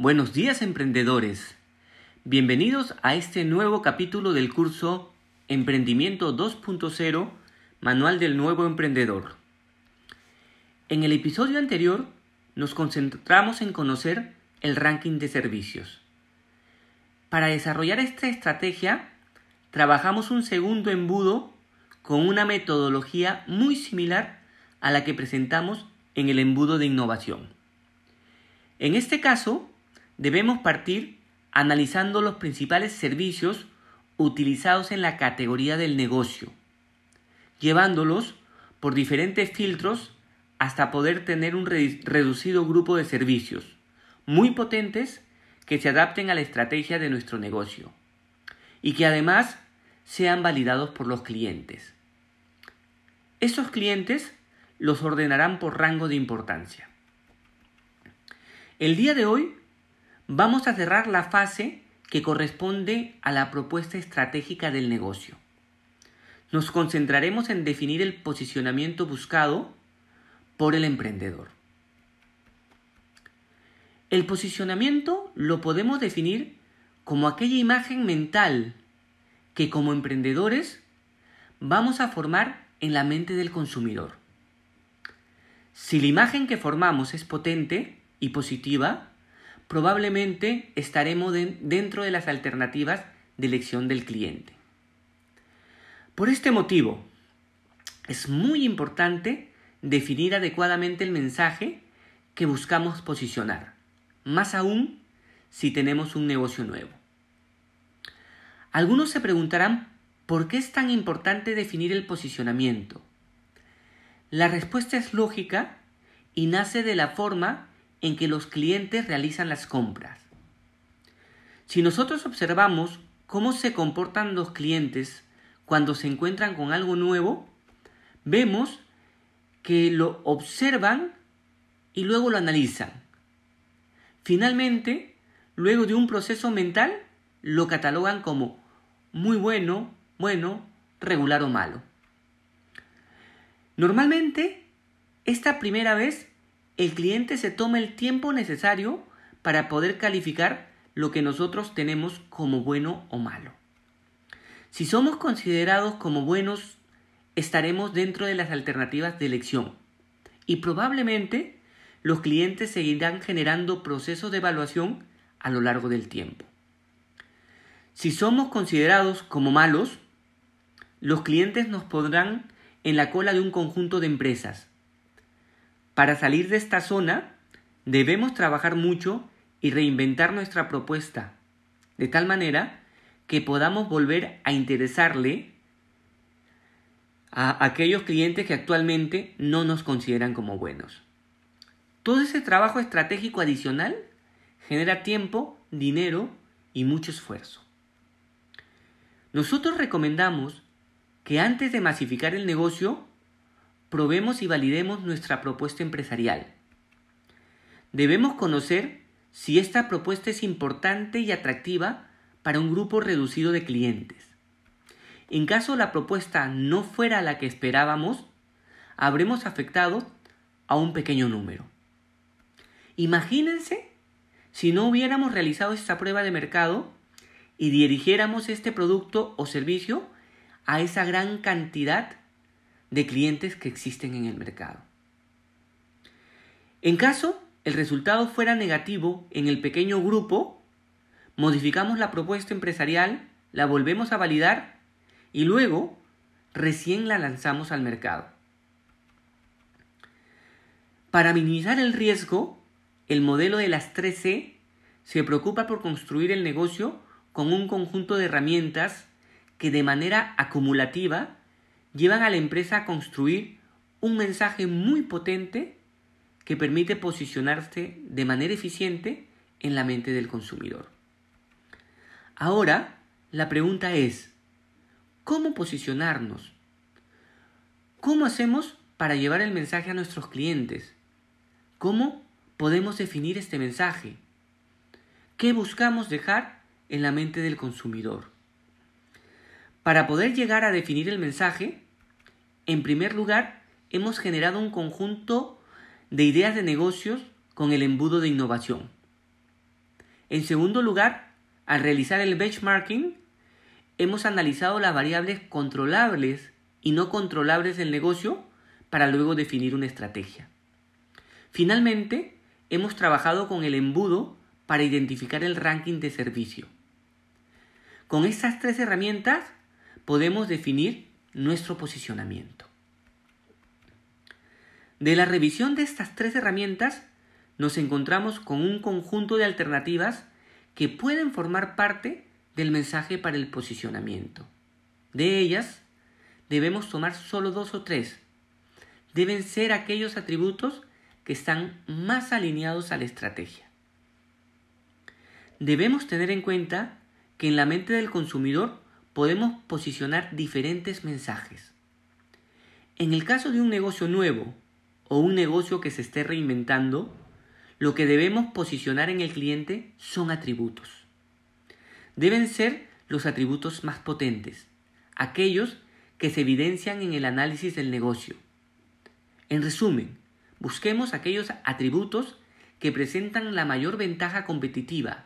Buenos días emprendedores. Bienvenidos a este nuevo capítulo del curso Emprendimiento 2.0, Manual del Nuevo Emprendedor. En el episodio anterior nos concentramos en conocer el ranking de servicios. Para desarrollar esta estrategia, trabajamos un segundo embudo con una metodología muy similar a la que presentamos en el embudo de innovación. En este caso, debemos partir analizando los principales servicios utilizados en la categoría del negocio, llevándolos por diferentes filtros hasta poder tener un reducido grupo de servicios muy potentes que se adapten a la estrategia de nuestro negocio y que además sean validados por los clientes. Esos clientes los ordenarán por rango de importancia. El día de hoy vamos a cerrar la fase que corresponde a la propuesta estratégica del negocio. Nos concentraremos en definir el posicionamiento buscado por el emprendedor. El posicionamiento lo podemos definir como aquella imagen mental que como emprendedores vamos a formar en la mente del consumidor. Si la imagen que formamos es potente y positiva, probablemente estaremos dentro de las alternativas de elección del cliente. Por este motivo, es muy importante definir adecuadamente el mensaje que buscamos posicionar, más aún si tenemos un negocio nuevo. Algunos se preguntarán por qué es tan importante definir el posicionamiento. La respuesta es lógica y nace de la forma en que los clientes realizan las compras. Si nosotros observamos cómo se comportan los clientes cuando se encuentran con algo nuevo, vemos que lo observan y luego lo analizan. Finalmente, luego de un proceso mental, lo catalogan como muy bueno, bueno, regular o malo. Normalmente, esta primera vez el cliente se toma el tiempo necesario para poder calificar lo que nosotros tenemos como bueno o malo. Si somos considerados como buenos, estaremos dentro de las alternativas de elección y probablemente los clientes seguirán generando procesos de evaluación a lo largo del tiempo. Si somos considerados como malos, los clientes nos pondrán en la cola de un conjunto de empresas para salir de esta zona, debemos trabajar mucho y reinventar nuestra propuesta, de tal manera que podamos volver a interesarle a aquellos clientes que actualmente no nos consideran como buenos. Todo ese trabajo estratégico adicional genera tiempo, dinero y mucho esfuerzo. Nosotros recomendamos que antes de masificar el negocio probemos y validemos nuestra propuesta empresarial. Debemos conocer si esta propuesta es importante y atractiva para un grupo reducido de clientes. En caso la propuesta no fuera la que esperábamos, habremos afectado a un pequeño número. Imagínense si no hubiéramos realizado esta prueba de mercado y dirigiéramos este producto o servicio a esa gran cantidad de clientes que existen en el mercado. En caso el resultado fuera negativo en el pequeño grupo, modificamos la propuesta empresarial, la volvemos a validar y luego recién la lanzamos al mercado. Para minimizar el riesgo, el modelo de las 3C se preocupa por construir el negocio con un conjunto de herramientas que de manera acumulativa llevan a la empresa a construir un mensaje muy potente que permite posicionarse de manera eficiente en la mente del consumidor. Ahora, la pregunta es, ¿cómo posicionarnos? ¿Cómo hacemos para llevar el mensaje a nuestros clientes? ¿Cómo podemos definir este mensaje? ¿Qué buscamos dejar en la mente del consumidor? Para poder llegar a definir el mensaje, en primer lugar, hemos generado un conjunto de ideas de negocios con el embudo de innovación. En segundo lugar, al realizar el benchmarking, hemos analizado las variables controlables y no controlables del negocio para luego definir una estrategia. Finalmente, hemos trabajado con el embudo para identificar el ranking de servicio. Con estas tres herramientas podemos definir nuestro posicionamiento. De la revisión de estas tres herramientas nos encontramos con un conjunto de alternativas que pueden formar parte del mensaje para el posicionamiento. De ellas, debemos tomar solo dos o tres. Deben ser aquellos atributos que están más alineados a la estrategia. Debemos tener en cuenta que en la mente del consumidor podemos posicionar diferentes mensajes. En el caso de un negocio nuevo o un negocio que se esté reinventando, lo que debemos posicionar en el cliente son atributos. Deben ser los atributos más potentes, aquellos que se evidencian en el análisis del negocio. En resumen, busquemos aquellos atributos que presentan la mayor ventaja competitiva,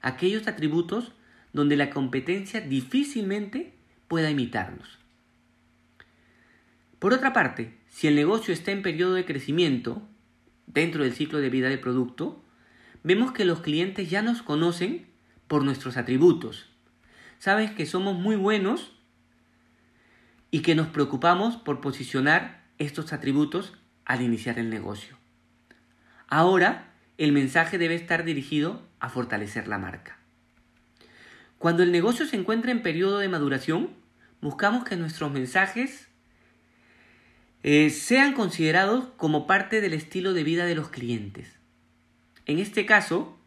aquellos atributos donde la competencia difícilmente pueda imitarnos. Por otra parte, si el negocio está en periodo de crecimiento, dentro del ciclo de vida del producto, vemos que los clientes ya nos conocen por nuestros atributos. Sabes que somos muy buenos y que nos preocupamos por posicionar estos atributos al iniciar el negocio. Ahora, el mensaje debe estar dirigido a fortalecer la marca. Cuando el negocio se encuentra en periodo de maduración, buscamos que nuestros mensajes eh, sean considerados como parte del estilo de vida de los clientes. En este caso,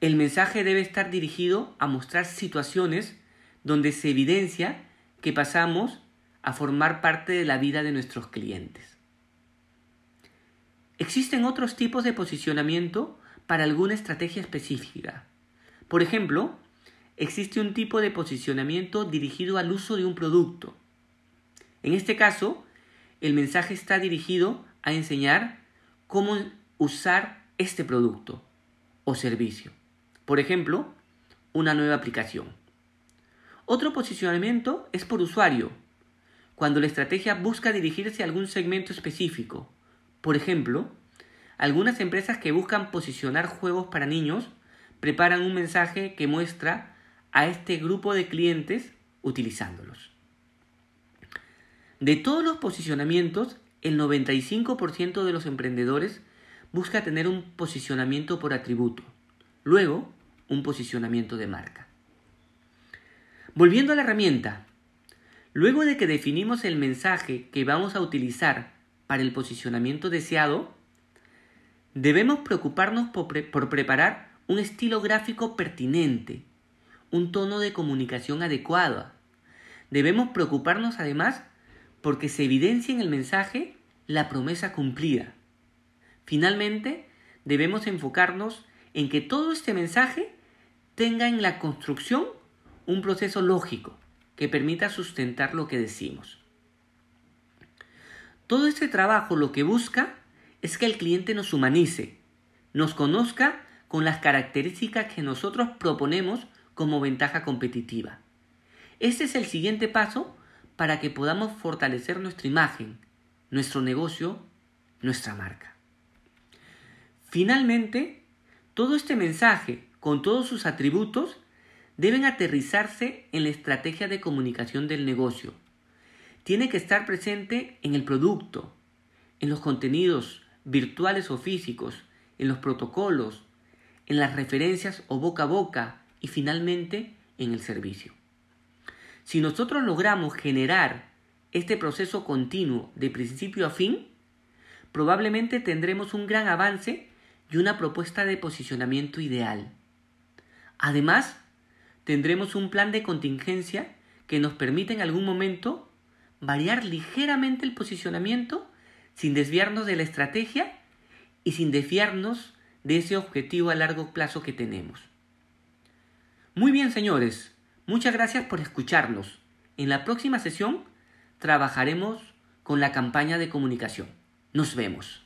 el mensaje debe estar dirigido a mostrar situaciones donde se evidencia que pasamos a formar parte de la vida de nuestros clientes. Existen otros tipos de posicionamiento para alguna estrategia específica. Por ejemplo, existe un tipo de posicionamiento dirigido al uso de un producto. En este caso, el mensaje está dirigido a enseñar cómo usar este producto o servicio. Por ejemplo, una nueva aplicación. Otro posicionamiento es por usuario, cuando la estrategia busca dirigirse a algún segmento específico. Por ejemplo, algunas empresas que buscan posicionar juegos para niños preparan un mensaje que muestra a este grupo de clientes utilizándolos. De todos los posicionamientos, el 95% de los emprendedores busca tener un posicionamiento por atributo, luego un posicionamiento de marca. Volviendo a la herramienta, luego de que definimos el mensaje que vamos a utilizar para el posicionamiento deseado, debemos preocuparnos por, preparar un estilo gráfico pertinente, un tono de comunicación adecuado. Debemos preocuparnos además porque se evidencia en el mensaje la promesa cumplida. Finalmente, debemos enfocarnos en que todo este mensaje tenga en la construcción un proceso lógico que permita sustentar lo que decimos. Todo este trabajo lo que busca es que el cliente nos humanice, nos conozca con las características que nosotros proponemos como ventaja competitiva. Este es el siguiente paso para que podamos fortalecer nuestra imagen, nuestro negocio, nuestra marca. Finalmente, todo este mensaje, con todos sus atributos, deben aterrizarse en la estrategia de comunicación del negocio. Tiene que estar presente en el producto, en los contenidos virtuales o físicos, en los protocolos, en las referencias o boca a boca y finalmente en el servicio. Si nosotros logramos generar este proceso continuo de principio a fin, probablemente tendremos un gran avance y una propuesta de posicionamiento ideal. Además, tendremos un plan de contingencia que nos permite en algún momento variar ligeramente el posicionamiento sin desviarnos de la estrategia y sin desviarnos de ese objetivo a largo plazo que tenemos. Muy bien, señores, muchas gracias por escucharnos. En la próxima sesión trabajaremos con la campaña de comunicación. Nos vemos.